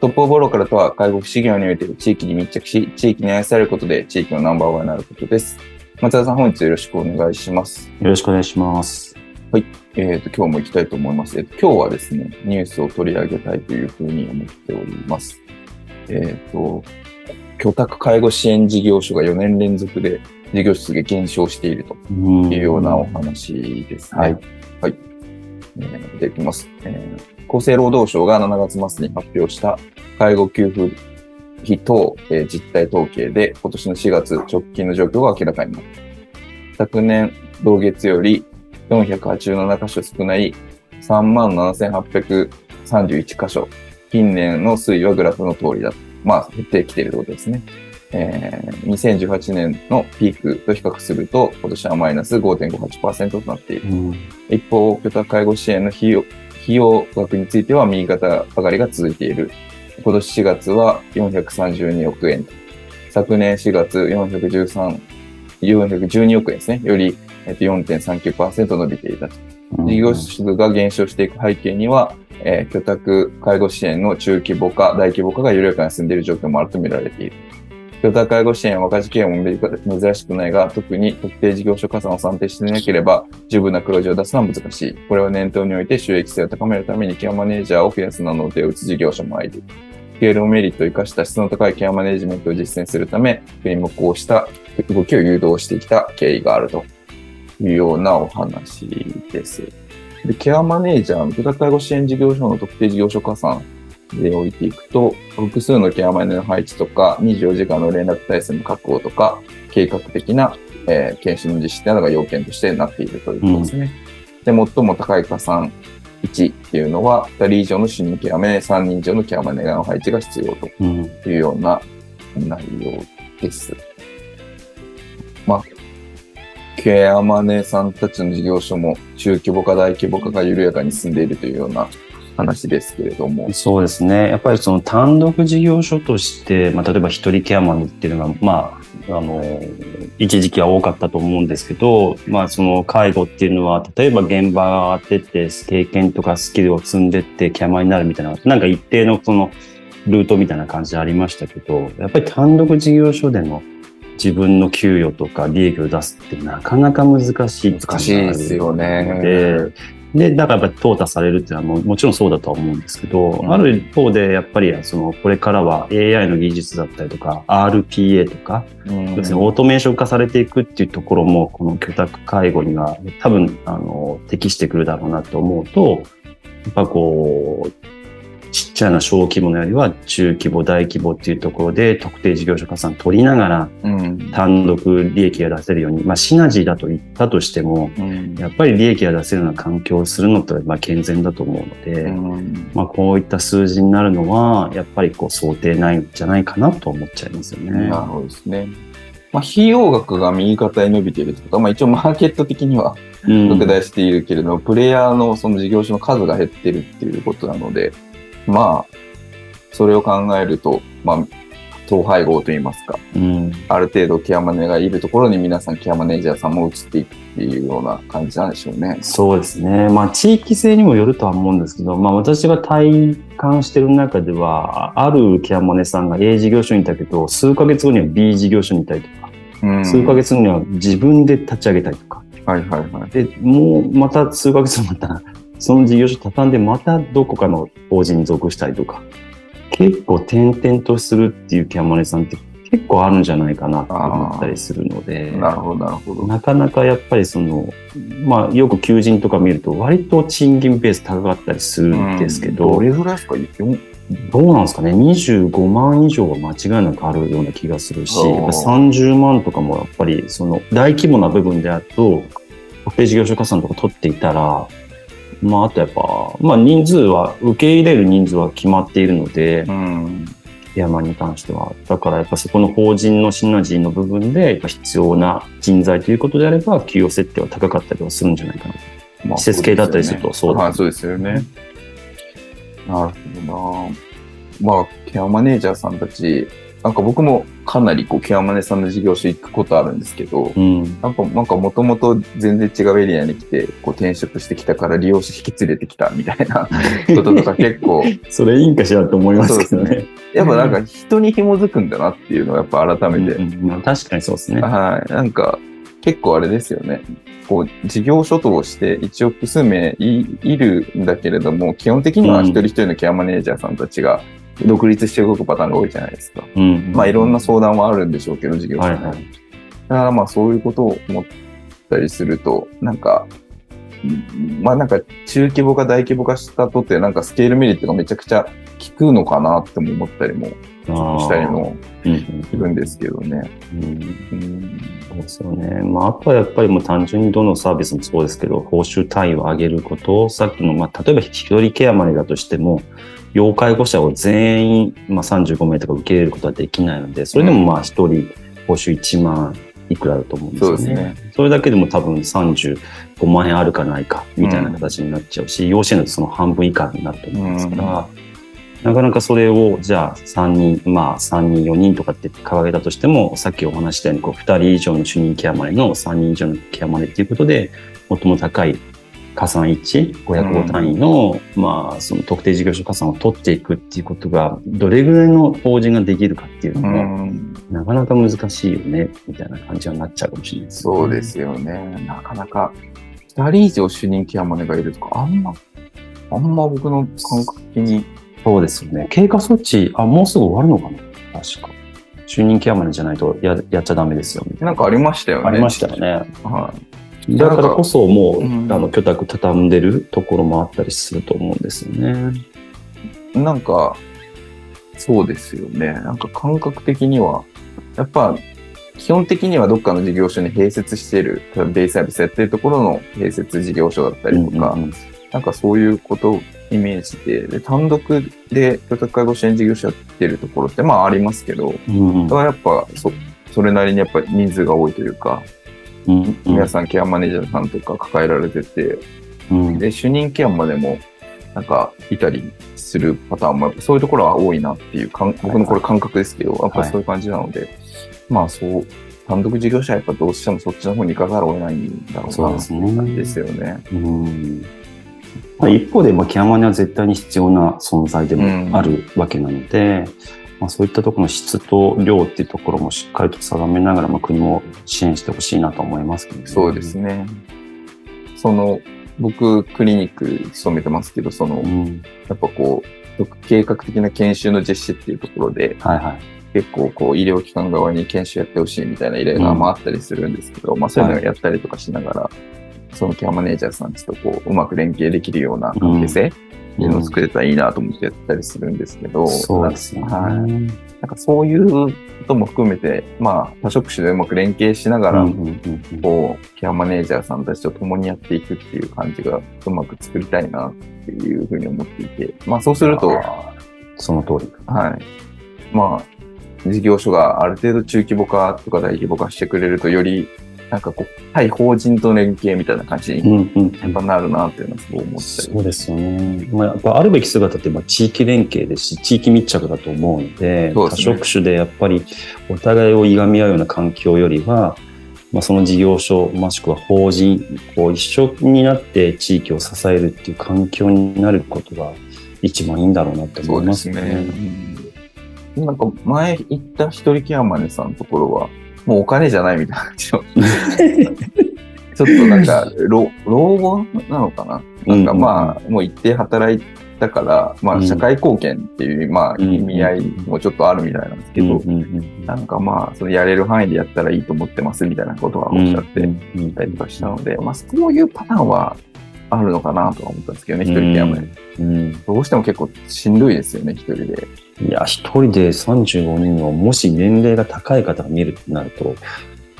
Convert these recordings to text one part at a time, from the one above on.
トップオブローカルとは介護福祉業において地域に密着し、地域に愛されることで地域のナンバーワンになることです。松田さん、本日よろしくお願いします。よろしくお願いします。えっ、と、今日も行きたいと思います。えっと、今日はですね、ニュースを取り上げたいというふうに思っております。えっ、と、居宅介護支援事業所が4年連続で事業数が減少しているとうんいうようなお話ですね。はい。はい。えー、見ていきます、えー厚生労働省が7月末に発表した介護給付費等、えー実態統計で今年の4月直近の状況が明らかになった。昨年同月より487箇所少ない37,831箇所。近年の推移はグラフの通りだ。まあ、減ってきているということですね。えー2018年のピークと比較すると、今年はマイナス5.58%となっている。うん一方、居宅介護支援の費用費用額については右肩上がりが続いている。今年4月は432億円。昨年4月413、412億円ですね。よりえっと4.39%伸びていたと。事業数が減少していく背景には、えー居宅介護支援の中規模化、大規模化が緩やかに進んでいる状況もあると見られている。居宅介護支援は赤字経営も珍しくないが、特に特定事業所加算を算定していなければ、十分な黒字を出すのは難しい。これを念頭において収益性を高めるためにケアマネージャーを増やすなどの手を打つ事業者もある。スケールのメリットを生かした質の高いケアマネジメントを実践するため、国もこうした動きを誘導してきた経緯があるというようなお話です。でケアマネージャーの居宅介護支援事業所の特定事業所加算で置いていくと、複数のケアマネの配置とか、24時間の連絡体制の確保とか、計画的な、えー研修の実施などが要件としてなっているということですね。で、最も高い加算1っていうのは、2人以上の主任ケアマネ、3人以上のケアマネの配置が必要とうんいうような内容です。まあ、ケアマネさんたちの事業所も中規模化、大規模化が緩やかに進んでいるというような話ですけれども。そうですね。やっぱりその単独事業所として、まあ、例えば一人ケアマンっていうのが、まあ、あの、一時期は多かったと思うんですけど、まあ、その介護っていうのは、例えば現場が出て、経験とかスキルを積んでってケアマンになるみたいな、なんか一定のその、ルートみたいな感じでありましたけど、やっぱり単独事業所での自分の給与とか利益を出すってなかなか難しい難しいですよね。で、で、だからやっぱり淘汰されるっていうのはももちろんそうだとは思うんですけど、うん。ある一方でやっぱりそのこれからは AI の技術だったりとか RPA とか、うん。オートメーション化されていくっていうところもこの居宅介護には多分あの適してくるだろうなと思うと、やっぱこう、ちゃな小規模のよりは中規模、大規模っていうところで特定事業所加算取りながらうん単独利益が出せるように、まあシナジーだと言ったとしても、うんやっぱり利益が出せるような環境をするのってまあ健全だと思うので、うんまあこういった数字になるのは、やっぱりこう想定ないんじゃないかなと思っちゃいますよね。なるほどですね。まあ、費用額が右肩に伸びているということは、まあ、一応マーケット的にはうん拡大しているけれども、プレイヤーのその事業所の数が減ってるっていうことなので、まあ、それを考えると、まあ、統廃合といいますか、うんある程度ケアマネがいるところに皆さんケアマネージャーさんも移っていくっていうような感じなんでしょうね。そうですね。まあ地域性にもよるとは思うんですけど、まあ私が体感してる中では、あるケアマネさんが A 事業所にいたけど、数ヶ月後には B 事業所にいたりとか、うん数ヶ月後には自分で立ち上げたりとか、はいはいはい。で、もうまた数ヶ月後になったら、その事業所畳んでまたどこかの法人に属したりとか、結構転々とするっていうケアマネさんって結構あるんじゃないかなと思ったりするので、なるほど、なるほど。なかなかやっぱりその、まあよく求人とか見ると割と賃金ベース高かったりするんですけど、どれぐらいですか？よどうなんですかね ?25 万以上は間違いなくあるような気がするし、あーやっぱ30万とかもやっぱりその大規模な部分であると、特定事業所加算とか取っていたら、まああとやっぱ、まあ人数は、受け入れる人数は決まっているので、うん。山に関しては。だからやっぱそこの法人のシナジーの部分で必要な人材ということであれば、給与設定は高かったりはするんじゃないかな。まあ施設系だったりするとそうだはい、そうですよね。なるほどな。まあ、ケアマネージャーさんたち、なんか僕もかなりこう、ケアマネさんの事業所行くことあるんですけど、うん。なんか、なんかもともと全然違うエリアに来て、こう転職してきたから利用者引き連れてきたみたいな こととか結構、それいいんかしらと思いますけどね。やっぱなんか人に紐づくんだなっていうのをやっぱ改めて、うんうんまあ確かにそうですね。はい。なんか、結構あれですよね。こう、事業所として一応複数名いいるんだけれども、基本的には一人一人のケアマネージャーさんたちが独立して動くパターンが多いじゃないですか。うん。まあいろんな相談はあるんでしょうけど、事業所に。はいはい。だからまあそういうことを思ったりすると、なんか、うんまあなんか中規模化大規模化したとってなんかスケールメリットがめちゃくちゃ効くのかなっても思ったりもしたりもうんうんするんですけどね。うん。うん。そうですよね。まあ、あとはやっぱりもう単純にどのサービスもそうですけど、報酬単位を上げること、さっきの、まあ、例えば一人ケアマネだとしても、要介護者を全員、まあ、35名とか受け入れることはできないので、それでもまあ一人報酬1万いくらだと思うんですよね。そね。それだけでも多分35万円あるかないかみたいな形になっちゃうし、養子縁だとその半分以下になると思うんですから、なかなかそれを、じゃあ3人、まあ3人、4人とかって掲げたとしても、さっきお話ししたように、こう2人以上の主任ケアマネの3人以上のケアマネっていうことで、最も高い加算1、505単位の、まあその特定事業所加算を取っていくっていうことが、どれぐらいの法人ができるかっていうのうも、んなかなか難しいよね、みたいな感じになっちゃうかもしれないです、そうで。すよね。なかなか、二人以上主任ケアマネがいるとか、あんま、あんま僕の感覚的に、そうですよね。経過措置、あ、もうすぐ終わるのかな確か。就任ケアマネじゃないとややっちゃダメですよ、みたいな。なんかありましたよね。ありましたよね。はい。だからこそもう、うんあの、居宅畳んでるところもあったりすると思うんですよね。なんか、そうですよね。なんか感覚的には、やっぱ、基本的にはどっかの事業所に併設している、例えばデイサービスやってるところの併設事業所だったりとか、うんうんなんかそういうことをイメージで、で単独で居宅介護支援事業所やってるところってまあありますけど、うんだからやっぱそ、それなりにやっぱり人数が多いというか、うんうん。皆さんケアマネージャーさんとか抱えられてて、うん。で、主任ケアまでも、なんか、いたりするパターンも、やっぱそういうところは多いなっていうかん、僕のこれ感覚ですけど、やっぱりそういう感じなので、まあそう、単独事業者はやっぱどうしてもそっちの方に行かざるを得ないんだろうな、そうですね。ですよね。うんまあ、一方で、まあ、ケアマネは絶対に必要な存在でもあるわけなので、まあ、そういったところの質と量っていうところもしっかりと定めながら、まあ、国も支援してほしいなと思いますけどね。そうですね。その、僕、クリニック勤めてますけど、その、うん。やっぱこう、計画的な研修の実施っていうところで、はいはい。結構こう医療機関側に研修やってほしいみたいな依頼がまああったりするんですけど、まあそういうのをやったりとかしながら、そのケアマネージャーさんちとこううまく連携できるような関係性っていうのを作れたらいいなと思ってやったりするんですけど、そうですね。はい。なんかそういうことも含めて、まあ多職種でうまく連携しながら、うんうんうんうんこう、ケアマネージャーさんたちと共にやっていくっていう感じがうまく作りたいなっていうふうに思っていて、まあそうすると、その通り。はい。まあ、事業所がある程度中規模化とか大規模化してくれると、より、なんかこう、対法人と連携みたいな感じにやっぱなるなっていうのはすごい思ったり。そうですよね。まあ、やっぱあるべき姿ってまあ地域連携ですし、地域密着だと思うので、ですね職種でやっぱりお互いをいがみ合うような環境よりは、まあ、その事業所、もしくは法人、こう一緒になって地域を支えるっていう環境になることが一番いいんだろうなって思いますね。すね。うん、なんか前行った一人ケアマネさんのところは、もうお金じゃないみたいな感じの。ちょっとなんか、老老後なのかな？なんかまあ、もう一定働いったから、まあ、うん。社会貢献っていう、まあ、うん意味合いもちょっとあるみたいなんですけど、うんうんなんかまあ、そのやれる範囲でやったらいいと思ってますみたいなことはおっしゃってうんいたりとかしたので、まあ、そういうパターンはあるのかなとは思ったんですけどね、一人ケアもね。うんどうしても結構しんどいですよね、一人で。いや、一人で35人の、もし年齢が高い方が見るってなると、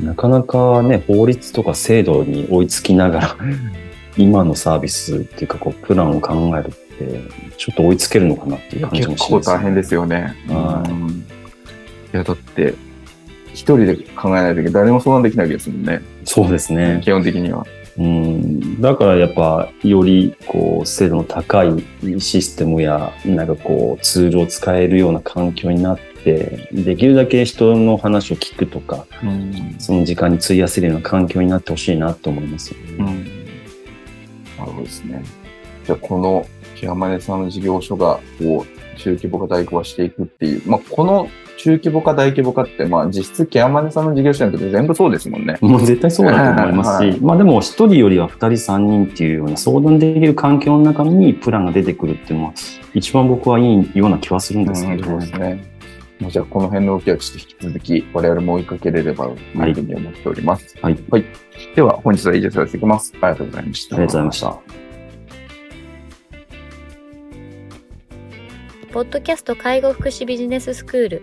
なかなかね、法律とか制度に追いつきながら、今のサービスっていうか、こう、プランを考えるって、ちょっと追いつけるのかなっていう感じ結もし構大変ですよね。はいうんいや、だって、一人で考えないといけない。誰も相談できないわけですもんね。そうですね。基本的には。うん、だからやっぱ、より、こう、精度の高いシステムや、なんかこう、ツールを使えるような環境になって、できるだけ人の話を聞くとか、その時間に費やせるような環境になってほしいなと思います。うん。なるほどですね。じゃあ、この、ケアマネさんの事業所が、こう、中規模化大規模化していくっていう、まあ、この中規模化大規模化って、まあ、実質ケアマネさんの事業所にとって全部そうですもんね。もう絶対そうだと思いますし、はいまあでも一人よりは二人三人っていうような相談できる環境の中にプランが出てくるっていうのは一番僕はいいような気はするんですけど、そうですね。もうじゃあ、この辺の動きはちょっと引き続き、我々も追いかけれればというふうに思っております。はい。では、本日は以上とさせていきます。ありがとうございました。ありがとうございました。ポッドキャスト介護福祉ビジネススクール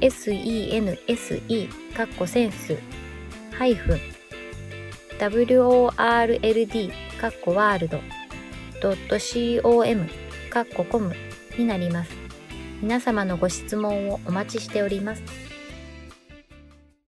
sense かっこセンスハイフン world かっこワールド .com かっこコムになります。皆様のご質問をお待ちしております。